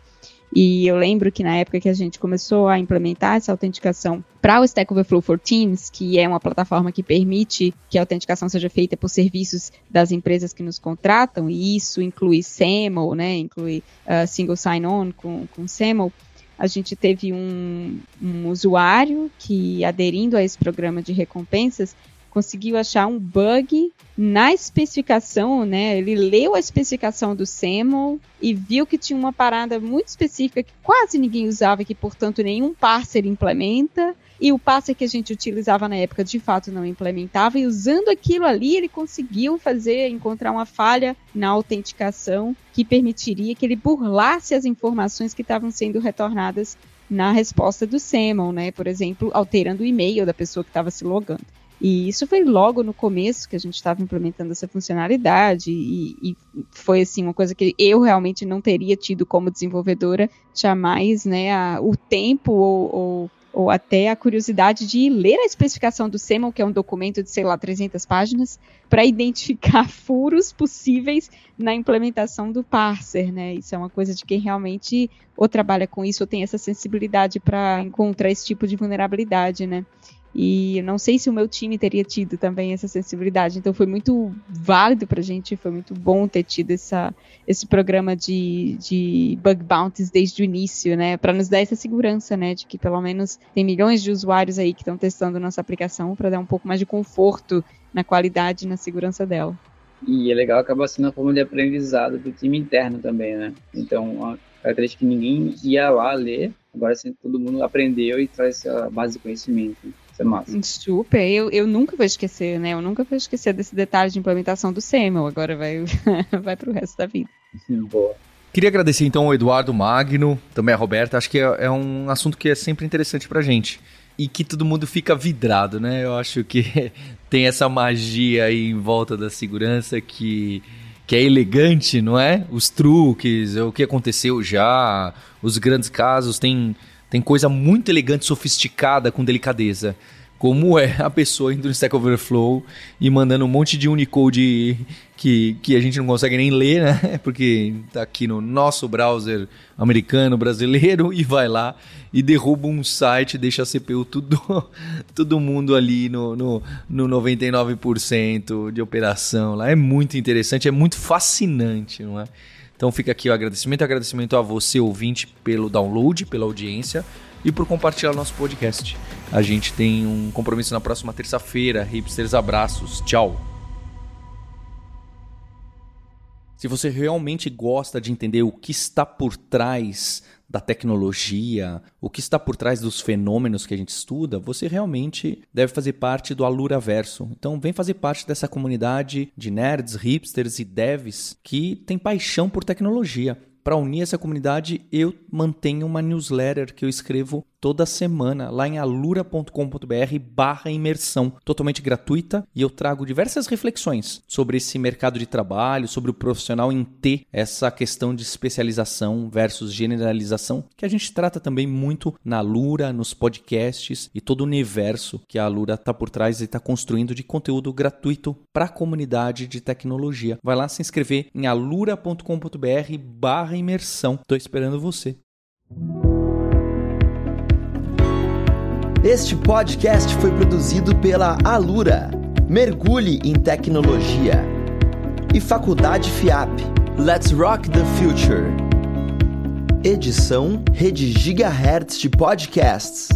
E eu lembro que na época que a gente começou a implementar essa autenticação para o Stack Overflow for Teams, que é uma plataforma que permite que a autenticação seja feita por serviços das empresas que nos contratam, e isso inclui SAML, né, inclui uh, Single Sign-On com, com SAML, a gente teve um, um usuário que, aderindo a esse programa de recompensas, conseguiu achar um bug na especificação, né? Ele leu a especificação do SAML e viu que tinha uma parada muito específica que quase ninguém usava, que portanto nenhum parser implementa. E o parser que a gente utilizava na época de fato não implementava, e usando aquilo ali, ele conseguiu fazer, encontrar uma falha na autenticação que permitiria que ele burlasse as informações que estavam sendo retornadas na resposta do SAML, né? Por exemplo, alterando o e-mail da pessoa que estava se logando. E isso foi logo no começo que a gente estava implementando essa funcionalidade e, e, foi assim uma coisa que eu realmente não teria tido como desenvolvedora jamais, né, a, o tempo ou, ou, ou, até a curiosidade de ler a especificação do SEML, que é um documento de sei lá 300 páginas, para identificar furos possíveis na implementação do parser, né? Isso é uma coisa de quem realmente ou trabalha com isso ou tem essa sensibilidade para encontrar esse tipo de vulnerabilidade, né? E não sei se o meu time teria tido também essa sensibilidade. Então foi muito válido para a gente, foi muito bom ter tido essa, esse programa de, de bug bounties desde o início, né? Para nos dar essa segurança, né? De que pelo menos tem milhões de usuários aí que estão testando nossa aplicação para dar um pouco mais de conforto na qualidade e na segurança dela. E é legal acabar sendo uma forma de aprendizado do time interno também, né? Então, acredito que ninguém ia lá ler, agora sim todo mundo aprendeu e traz essa base de conhecimento. É massa. Super, eu, eu nunca vou esquecer, né? Eu nunca vou esquecer desse detalhe de implementação do SEML, agora vai, vai pro resto da vida. Boa. Queria agradecer então ao Eduardo Magno, também a Roberta. Acho que é, é, um assunto que é sempre interessante pra gente. E que todo mundo fica vidrado, né? Eu acho que tem essa magia aí em volta da segurança que que é elegante, não é? Os truques, o que aconteceu já, os grandes casos, tem, tem coisa muito elegante, sofisticada, com delicadeza como é a pessoa indo no Stack Overflow e mandando um monte de Unicode que, que a gente não consegue nem ler, né? Porque tá aqui no nosso browser americano, brasileiro, e vai lá e derruba um site, deixa a CPU tudo, todo mundo ali no, no, no 99% de operação lá. É muito interessante, é muito fascinante, não é? Então fica aqui o agradecimento, agradecimento a você, ouvinte, pelo download, pela audiência e por compartilhar nosso podcast. A gente tem um compromisso na próxima terça-feira. Hipsters, abraços. Tchau. Se você realmente gosta de entender o que está por trás da tecnologia, o que está por trás dos fenômenos que a gente estuda, você realmente deve fazer parte do Alura Verso. Então, vem fazer parte dessa comunidade de nerds, hipsters e devs que tem paixão por tecnologia. Para unir essa comunidade, eu mantenho uma newsletter que eu escrevo toda semana lá em alura.com.br barra imersão, totalmente gratuita, e eu trago diversas reflexões sobre esse mercado de trabalho, sobre o profissional em ter essa questão de especialização versus generalização, que a gente trata também muito na Alura, nos podcasts e todo o universo que a Alura está por trás e está construindo de conteúdo gratuito para a comunidade de tecnologia. Vai lá se inscrever em alura.com.br barra imersão. Estou esperando você. Este podcast foi produzido pela Alura. Mergulhe em tecnologia. E Faculdade FIAP. Let's Rock the Future. Edição Rede Gigahertz de Podcasts.